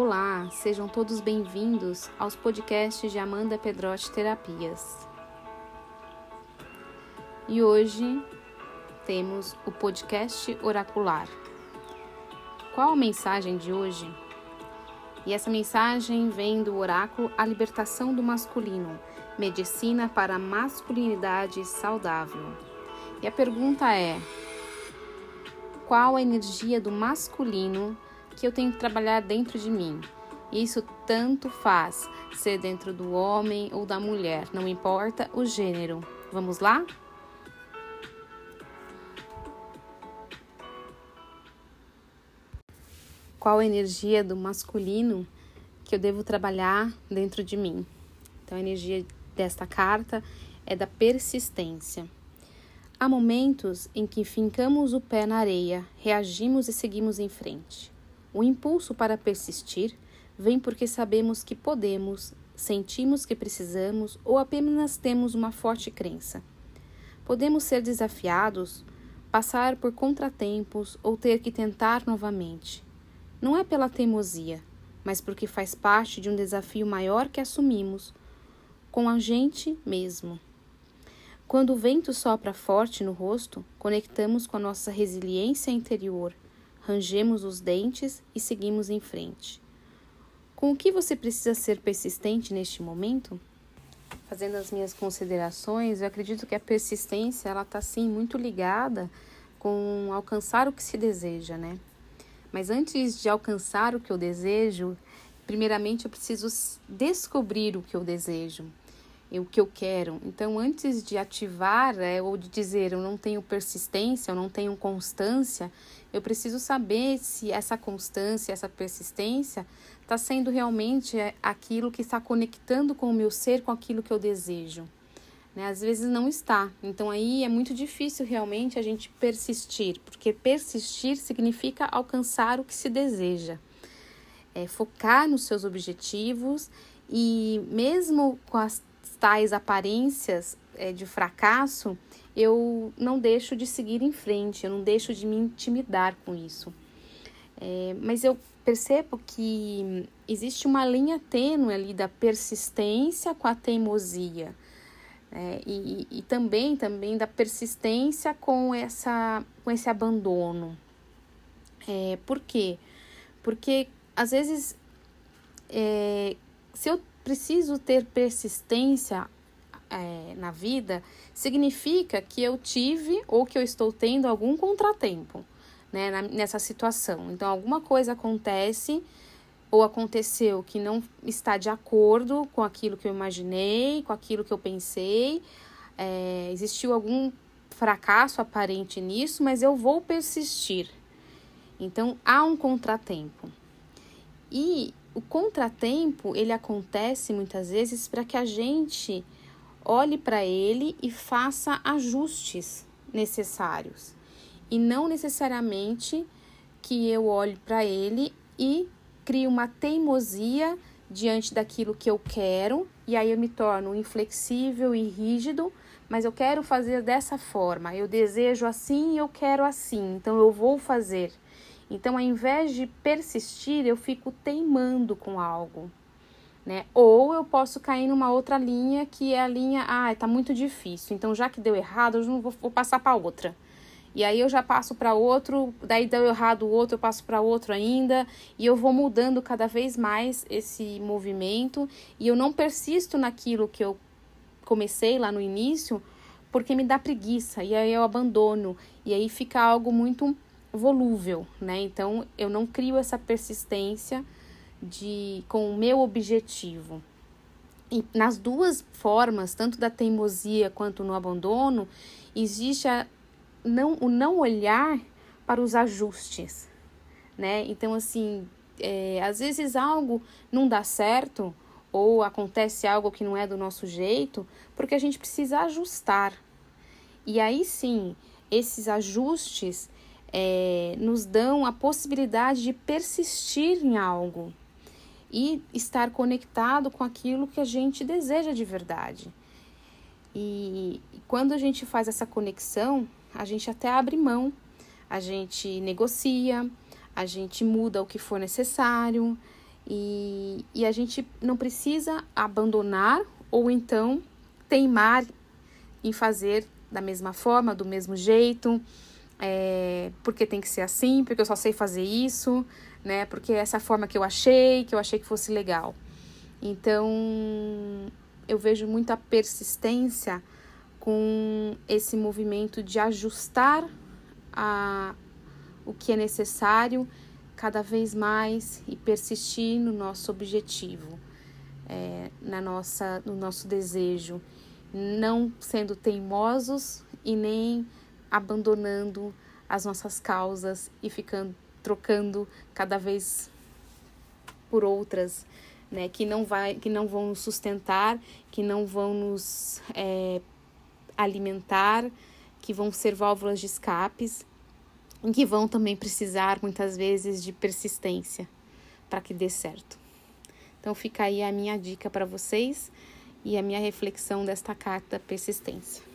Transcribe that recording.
Olá, sejam todos bem-vindos aos podcasts de Amanda Pedrotti Terapias. E hoje temos o podcast oracular. Qual a mensagem de hoje? E essa mensagem vem do oráculo A Libertação do Masculino, Medicina para a Masculinidade Saudável. E a pergunta é: qual a energia do masculino que eu tenho que trabalhar dentro de mim. Isso tanto faz ser dentro do homem ou da mulher, não importa o gênero. Vamos lá? Qual a energia do masculino que eu devo trabalhar dentro de mim? Então, a energia desta carta é da persistência. Há momentos em que fincamos o pé na areia, reagimos e seguimos em frente. O impulso para persistir vem porque sabemos que podemos, sentimos que precisamos ou apenas temos uma forte crença. Podemos ser desafiados, passar por contratempos ou ter que tentar novamente. Não é pela teimosia, mas porque faz parte de um desafio maior que assumimos com a gente mesmo. Quando o vento sopra forte no rosto, conectamos com a nossa resiliência interior rangemos os dentes e seguimos em frente. Com o que você precisa ser persistente neste momento? Fazendo as minhas considerações, eu acredito que a persistência ela está sim muito ligada com alcançar o que se deseja, né? Mas antes de alcançar o que eu desejo, primeiramente eu preciso descobrir o que eu desejo o que eu quero. Então, antes de ativar é, ou de dizer eu não tenho persistência, eu não tenho constância, eu preciso saber se essa constância, essa persistência está sendo realmente é, aquilo que está conectando com o meu ser, com aquilo que eu desejo. Né? Às vezes não está. Então, aí é muito difícil realmente a gente persistir, porque persistir significa alcançar o que se deseja. É focar nos seus objetivos e mesmo com as tais aparências é, de fracasso, eu não deixo de seguir em frente, eu não deixo de me intimidar com isso. É, mas eu percebo que existe uma linha tênue ali da persistência com a teimosia. É, e, e, também também da persistência com essa com esse abandono é, por quê porque às vezes é, se eu preciso ter persistência é, na vida, significa que eu tive ou que eu estou tendo algum contratempo né, na, nessa situação. Então, alguma coisa acontece ou aconteceu que não está de acordo com aquilo que eu imaginei, com aquilo que eu pensei, é, existiu algum fracasso aparente nisso, mas eu vou persistir. Então, há um contratempo. E o contratempo, ele acontece muitas vezes para que a gente olhe para ele e faça ajustes necessários. E não necessariamente que eu olhe para ele e crie uma teimosia diante daquilo que eu quero e aí eu me torno inflexível e rígido, mas eu quero fazer dessa forma, eu desejo assim eu quero assim, então eu vou fazer. Então, ao invés de persistir, eu fico teimando com algo. Né? Ou eu posso cair numa outra linha que é a linha, ah, tá muito difícil. Então, já que deu errado, eu não vou, vou passar para outra. E aí eu já passo para outro, daí deu errado o outro, eu passo para outro ainda, e eu vou mudando cada vez mais esse movimento, e eu não persisto naquilo que eu comecei lá no início, porque me dá preguiça, e aí eu abandono, e aí fica algo muito volúvel, né? Então eu não crio essa persistência de com o meu objetivo. E nas duas formas, tanto da teimosia quanto no abandono, existe a, não, o não olhar para os ajustes, né? Então, assim, é, às vezes algo não dá certo ou acontece algo que não é do nosso jeito, porque a gente precisa ajustar. E aí sim, esses ajustes é, nos dão a possibilidade de persistir em algo e estar conectado com aquilo que a gente deseja de verdade. E quando a gente faz essa conexão, a gente até abre mão, a gente negocia, a gente muda o que for necessário E, e a gente não precisa abandonar ou então teimar em fazer da mesma forma, do mesmo jeito, é, porque tem que ser assim, porque eu só sei fazer isso, né? Porque é essa forma que eu achei, que eu achei que fosse legal. Então, eu vejo muita persistência com esse movimento de ajustar a, o que é necessário cada vez mais e persistir no nosso objetivo, é, na nossa, no nosso desejo, não sendo teimosos e nem abandonando as nossas causas e ficando trocando cada vez por outras, né, que não vai, que não vão nos sustentar, que não vão nos é, alimentar, que vão ser válvulas de escapes, e que vão também precisar muitas vezes de persistência para que dê certo. Então fica aí a minha dica para vocês e a minha reflexão desta carta persistência.